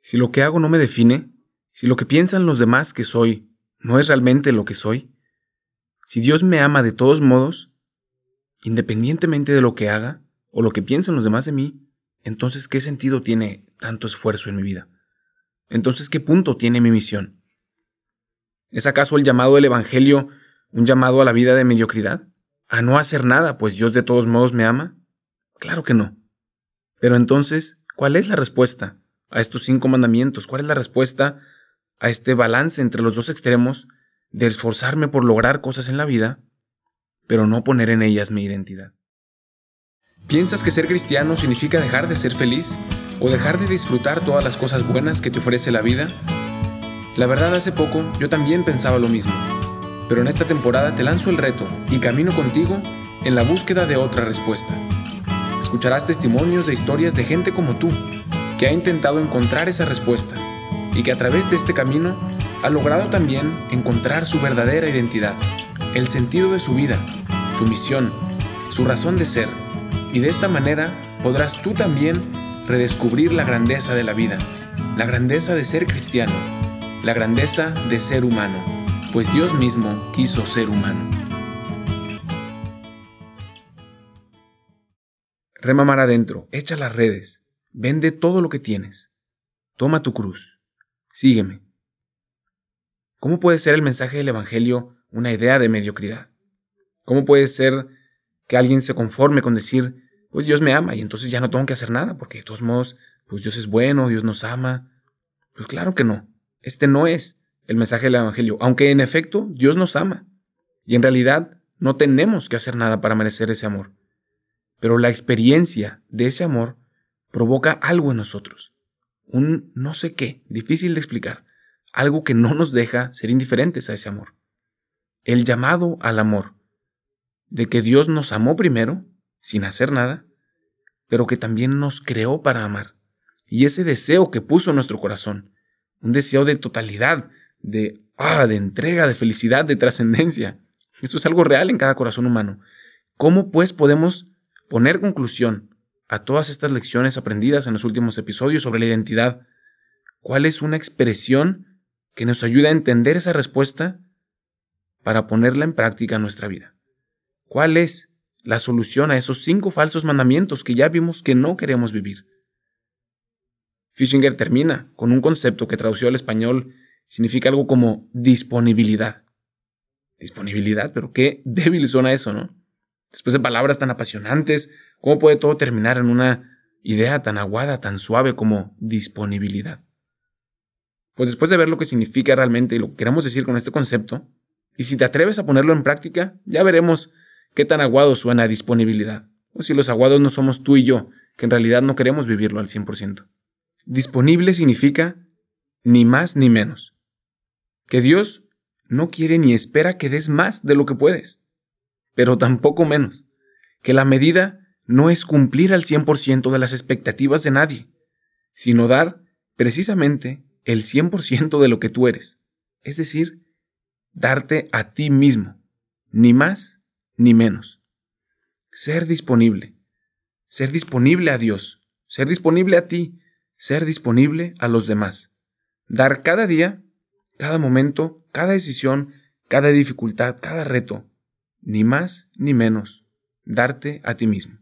Si lo que hago no me define, si lo que piensan los demás que soy no es realmente lo que soy, si Dios me ama de todos modos, independientemente de lo que haga o lo que piensen los demás de mí, entonces ¿qué sentido tiene tanto esfuerzo en mi vida? Entonces ¿qué punto tiene mi misión? ¿Es acaso el llamado del Evangelio un llamado a la vida de mediocridad? ¿A no hacer nada, pues Dios de todos modos me ama? Claro que no. Pero entonces, ¿cuál es la respuesta a estos cinco mandamientos? ¿Cuál es la respuesta a este balance entre los dos extremos de esforzarme por lograr cosas en la vida, pero no poner en ellas mi identidad? ¿Piensas que ser cristiano significa dejar de ser feliz o dejar de disfrutar todas las cosas buenas que te ofrece la vida? La verdad, hace poco yo también pensaba lo mismo pero en esta temporada te lanzo el reto y camino contigo en la búsqueda de otra respuesta. Escucharás testimonios de historias de gente como tú, que ha intentado encontrar esa respuesta y que a través de este camino ha logrado también encontrar su verdadera identidad, el sentido de su vida, su misión, su razón de ser, y de esta manera podrás tú también redescubrir la grandeza de la vida, la grandeza de ser cristiano, la grandeza de ser humano pues Dios mismo quiso ser humano. Rema mar adentro, echa las redes, vende todo lo que tienes, toma tu cruz, sígueme. ¿Cómo puede ser el mensaje del Evangelio una idea de mediocridad? ¿Cómo puede ser que alguien se conforme con decir, pues Dios me ama y entonces ya no tengo que hacer nada, porque de todos modos, pues Dios es bueno, Dios nos ama? Pues claro que no, este no es el mensaje del Evangelio, aunque en efecto Dios nos ama y en realidad no tenemos que hacer nada para merecer ese amor. Pero la experiencia de ese amor provoca algo en nosotros, un no sé qué, difícil de explicar, algo que no nos deja ser indiferentes a ese amor. El llamado al amor, de que Dios nos amó primero, sin hacer nada, pero que también nos creó para amar. Y ese deseo que puso en nuestro corazón, un deseo de totalidad, de, ah, de entrega, de felicidad, de trascendencia. Esto es algo real en cada corazón humano. ¿Cómo pues podemos poner conclusión a todas estas lecciones aprendidas en los últimos episodios sobre la identidad? ¿Cuál es una expresión que nos ayuda a entender esa respuesta para ponerla en práctica en nuestra vida? ¿Cuál es la solución a esos cinco falsos mandamientos que ya vimos que no queremos vivir? Fischinger termina con un concepto que tradució al español significa algo como disponibilidad. Disponibilidad, pero qué débil suena eso, ¿no? Después de palabras tan apasionantes, ¿cómo puede todo terminar en una idea tan aguada, tan suave como disponibilidad? Pues después de ver lo que significa realmente y lo que queremos decir con este concepto, y si te atreves a ponerlo en práctica, ya veremos qué tan aguado suena disponibilidad, o si los aguados no somos tú y yo, que en realidad no queremos vivirlo al 100%. Disponible significa ni más ni menos que Dios no quiere ni espera que des más de lo que puedes, pero tampoco menos, que la medida no es cumplir al 100% de las expectativas de nadie, sino dar precisamente el 100% de lo que tú eres, es decir, darte a ti mismo, ni más ni menos. Ser disponible, ser disponible a Dios, ser disponible a ti, ser disponible a los demás, dar cada día cada momento, cada decisión, cada dificultad, cada reto, ni más ni menos, darte a ti mismo.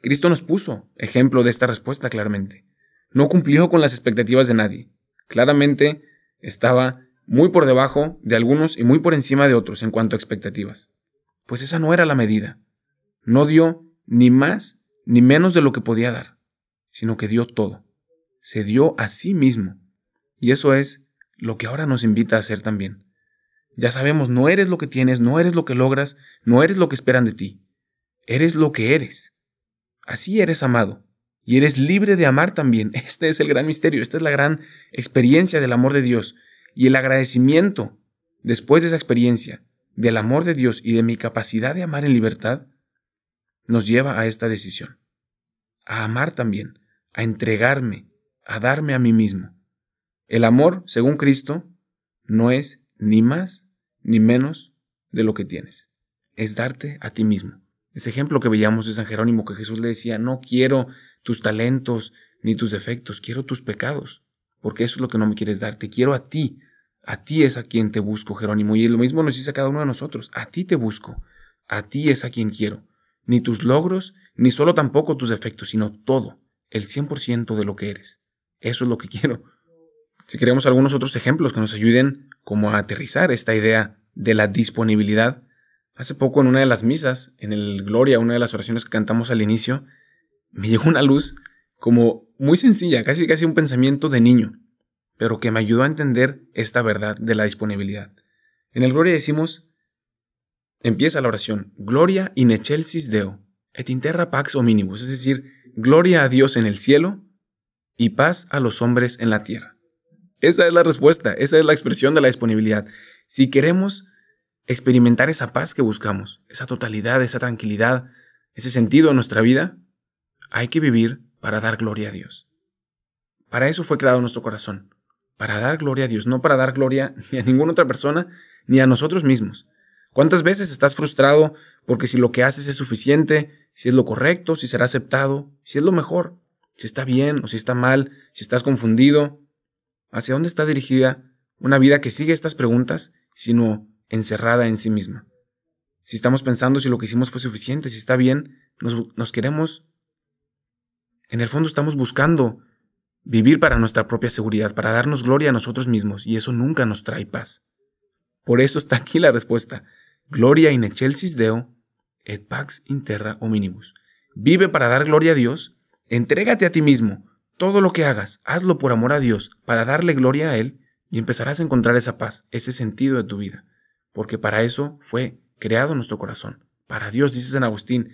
Cristo nos puso ejemplo de esta respuesta claramente. No cumplió con las expectativas de nadie. Claramente estaba muy por debajo de algunos y muy por encima de otros en cuanto a expectativas. Pues esa no era la medida. No dio ni más ni menos de lo que podía dar, sino que dio todo. Se dio a sí mismo y eso es lo que ahora nos invita a hacer también. Ya sabemos, no eres lo que tienes, no eres lo que logras, no eres lo que esperan de ti. Eres lo que eres. Así eres amado. Y eres libre de amar también. Este es el gran misterio, esta es la gran experiencia del amor de Dios. Y el agradecimiento, después de esa experiencia, del amor de Dios y de mi capacidad de amar en libertad, nos lleva a esta decisión. A amar también, a entregarme, a darme a mí mismo. El amor, según Cristo, no es ni más ni menos de lo que tienes. Es darte a ti mismo. Ese ejemplo que veíamos de San Jerónimo, que Jesús le decía, no quiero tus talentos, ni tus defectos, quiero tus pecados, porque eso es lo que no me quieres dar. Te quiero a ti. A ti es a quien te busco, Jerónimo. Y lo mismo nos dice cada uno de nosotros. A ti te busco. A ti es a quien quiero. Ni tus logros, ni solo tampoco tus defectos, sino todo, el 100% de lo que eres. Eso es lo que quiero. Si queremos algunos otros ejemplos que nos ayuden como a aterrizar esta idea de la disponibilidad, hace poco en una de las misas, en el Gloria, una de las oraciones que cantamos al inicio, me llegó una luz como muy sencilla, casi casi un pensamiento de niño, pero que me ayudó a entender esta verdad de la disponibilidad. En el Gloria decimos, empieza la oración, Gloria in excelsis Deo, et in terra pax hominibus, es decir, gloria a Dios en el cielo y paz a los hombres en la tierra. Esa es la respuesta, esa es la expresión de la disponibilidad. Si queremos experimentar esa paz que buscamos, esa totalidad, esa tranquilidad, ese sentido en nuestra vida, hay que vivir para dar gloria a Dios. Para eso fue creado nuestro corazón, para dar gloria a Dios, no para dar gloria ni a ninguna otra persona, ni a nosotros mismos. ¿Cuántas veces estás frustrado porque si lo que haces es suficiente, si es lo correcto, si será aceptado, si es lo mejor, si está bien o si está mal, si estás confundido? ¿Hacia dónde está dirigida una vida que sigue estas preguntas, sino encerrada en sí misma? Si estamos pensando si lo que hicimos fue suficiente, si está bien, nos, nos queremos en el fondo estamos buscando vivir para nuestra propia seguridad, para darnos gloria a nosotros mismos, y eso nunca nos trae paz. Por eso está aquí la respuesta. Gloria in excelsis Deo, et pax in terra hominibus. Vive para dar gloria a Dios, entrégate a ti mismo, todo lo que hagas, hazlo por amor a Dios, para darle gloria a Él, y empezarás a encontrar esa paz, ese sentido de tu vida, porque para eso fue creado nuestro corazón. Para Dios, dice San Agustín,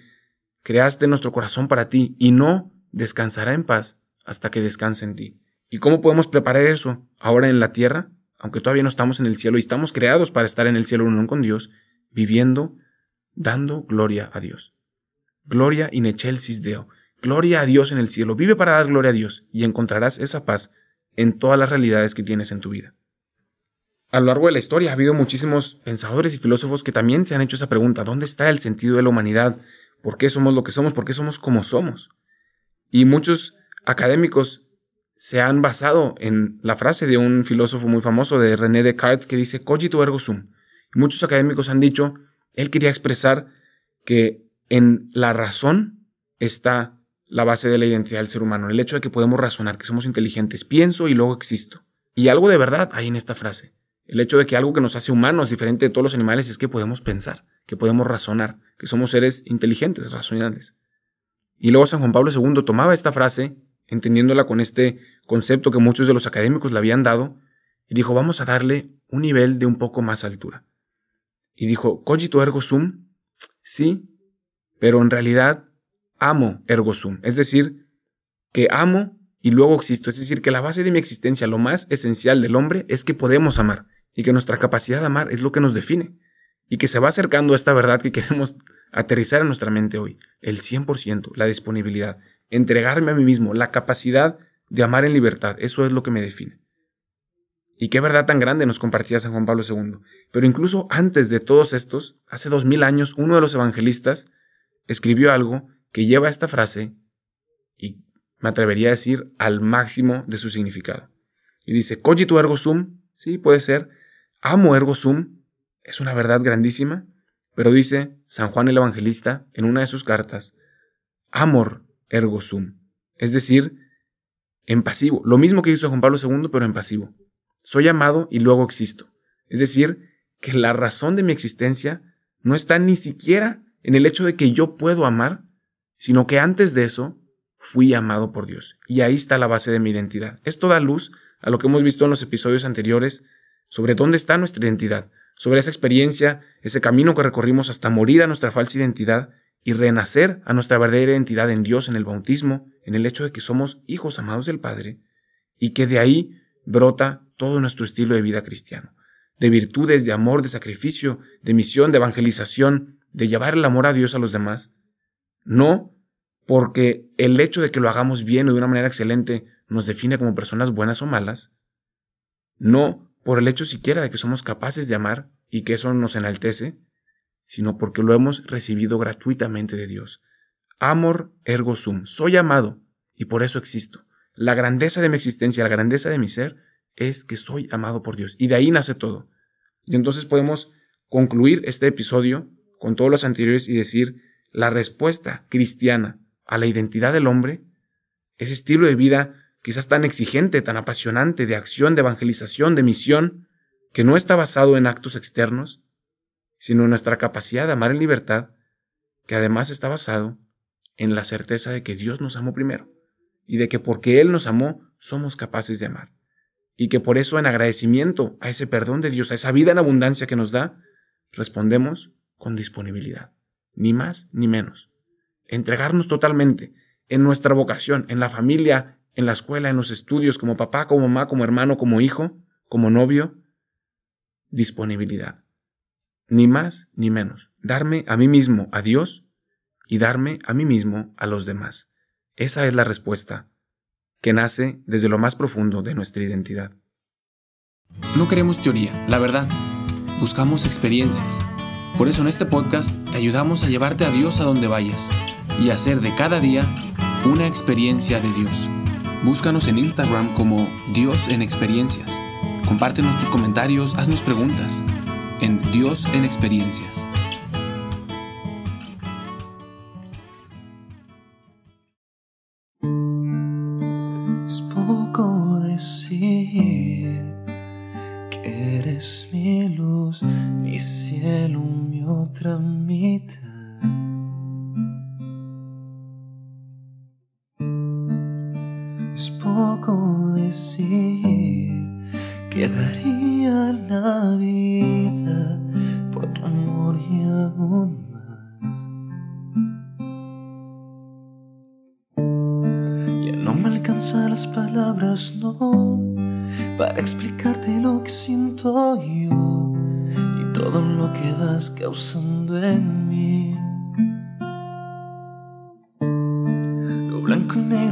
creaste nuestro corazón para ti, y no descansará en paz hasta que descanse en ti. ¿Y cómo podemos preparar eso ahora en la tierra? Aunque todavía no estamos en el cielo y estamos creados para estar en el cielo uno con Dios, viviendo, dando gloria a Dios. Gloria in excelsis Deo. Gloria a Dios en el cielo. Vive para dar gloria a Dios y encontrarás esa paz en todas las realidades que tienes en tu vida. A lo largo de la historia ha habido muchísimos pensadores y filósofos que también se han hecho esa pregunta, ¿dónde está el sentido de la humanidad? ¿Por qué somos lo que somos? ¿Por qué somos como somos? Y muchos académicos se han basado en la frase de un filósofo muy famoso de René Descartes que dice cogito ergo sum. muchos académicos han dicho, él quería expresar que en la razón está la base de la identidad del ser humano, el hecho de que podemos razonar, que somos inteligentes, pienso y luego existo. Y algo de verdad hay en esta frase. El hecho de que algo que nos hace humanos, diferente de todos los animales, es que podemos pensar, que podemos razonar, que somos seres inteligentes, racionales. Y luego San Juan Pablo II tomaba esta frase, entendiéndola con este concepto que muchos de los académicos le habían dado, y dijo, vamos a darle un nivel de un poco más altura. Y dijo, cogito ergo sum, sí, pero en realidad amo ergo sum, es decir, que amo y luego existo, es decir, que la base de mi existencia, lo más esencial del hombre, es que podemos amar, y que nuestra capacidad de amar es lo que nos define, y que se va acercando a esta verdad que queremos aterrizar en nuestra mente hoy, el 100%, la disponibilidad, entregarme a mí mismo, la capacidad de amar en libertad, eso es lo que me define. Y qué verdad tan grande nos compartía San Juan Pablo II. Pero incluso antes de todos estos, hace dos mil años, uno de los evangelistas escribió algo que lleva esta frase, y me atrevería a decir al máximo de su significado. Y dice, cogito ergo sum, sí, puede ser, amo ergo sum, es una verdad grandísima, pero dice San Juan el Evangelista en una de sus cartas, amor ergo sum, es decir, en pasivo, lo mismo que hizo Juan Pablo II, pero en pasivo. Soy amado y luego existo. Es decir, que la razón de mi existencia no está ni siquiera en el hecho de que yo puedo amar, sino que antes de eso fui amado por Dios. Y ahí está la base de mi identidad. Esto da luz a lo que hemos visto en los episodios anteriores sobre dónde está nuestra identidad, sobre esa experiencia, ese camino que recorrimos hasta morir a nuestra falsa identidad y renacer a nuestra verdadera identidad en Dios en el bautismo, en el hecho de que somos hijos amados del Padre, y que de ahí brota todo nuestro estilo de vida cristiano, de virtudes, de amor, de sacrificio, de misión, de evangelización, de llevar el amor a Dios a los demás, no porque el hecho de que lo hagamos bien o de una manera excelente nos define como personas buenas o malas, no por el hecho siquiera de que somos capaces de amar y que eso nos enaltece, sino porque lo hemos recibido gratuitamente de Dios. Amor ergo sum, soy amado y por eso existo. la grandeza de mi existencia, la grandeza de mi ser, es que soy amado por Dios. Y de ahí nace todo. Y entonces podemos concluir este episodio con todos los anteriores y decir, la respuesta cristiana a la identidad del hombre, ese estilo de vida quizás tan exigente, tan apasionante, de acción, de evangelización, de misión, que no está basado en actos externos, sino en nuestra capacidad de amar en libertad, que además está basado en la certeza de que Dios nos amó primero y de que porque Él nos amó somos capaces de amar. Y que por eso en agradecimiento a ese perdón de Dios, a esa vida en abundancia que nos da, respondemos con disponibilidad, ni más ni menos. Entregarnos totalmente en nuestra vocación, en la familia, en la escuela, en los estudios, como papá, como mamá, como hermano, como hijo, como novio. Disponibilidad. Ni más ni menos. Darme a mí mismo a Dios y darme a mí mismo a los demás. Esa es la respuesta que nace desde lo más profundo de nuestra identidad. No queremos teoría, la verdad. Buscamos experiencias. Por eso en este podcast te ayudamos a llevarte a Dios a donde vayas y hacer de cada día una experiencia de Dios. Búscanos en Instagram como Dios en Experiencias. Compártenos tus comentarios, haznos preguntas en Dios en Experiencias. Que daría la vida por tu amor y aún más. Ya no me alcanzan las palabras, no, para explicarte lo que siento yo y todo lo que vas causando en mí.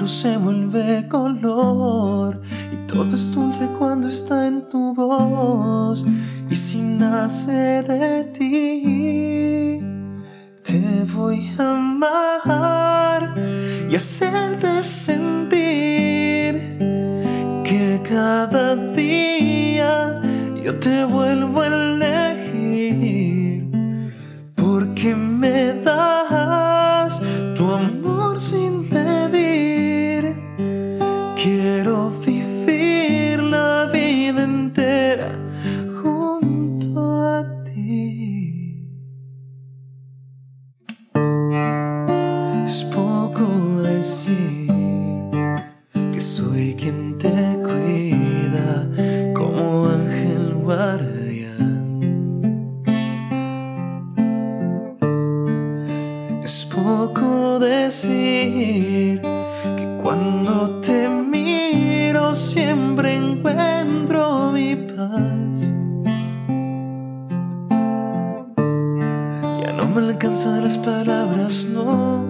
Negro se vuelve color y todo es dulce cuando está en tu voz y si nace de ti te voy a amar y hacerte sentir que cada día yo te vuelvo a elegir porque me das decir que cuando te miro siempre encuentro mi paz. Ya no me alcanzan las palabras, no,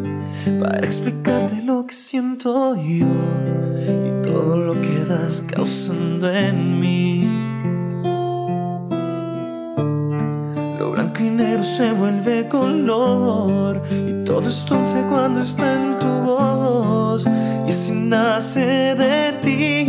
para explicarte lo que siento yo y todo lo que vas causando en mí. Se vuelve color. Y todo es dulce cuando está en tu voz. Y si nace de ti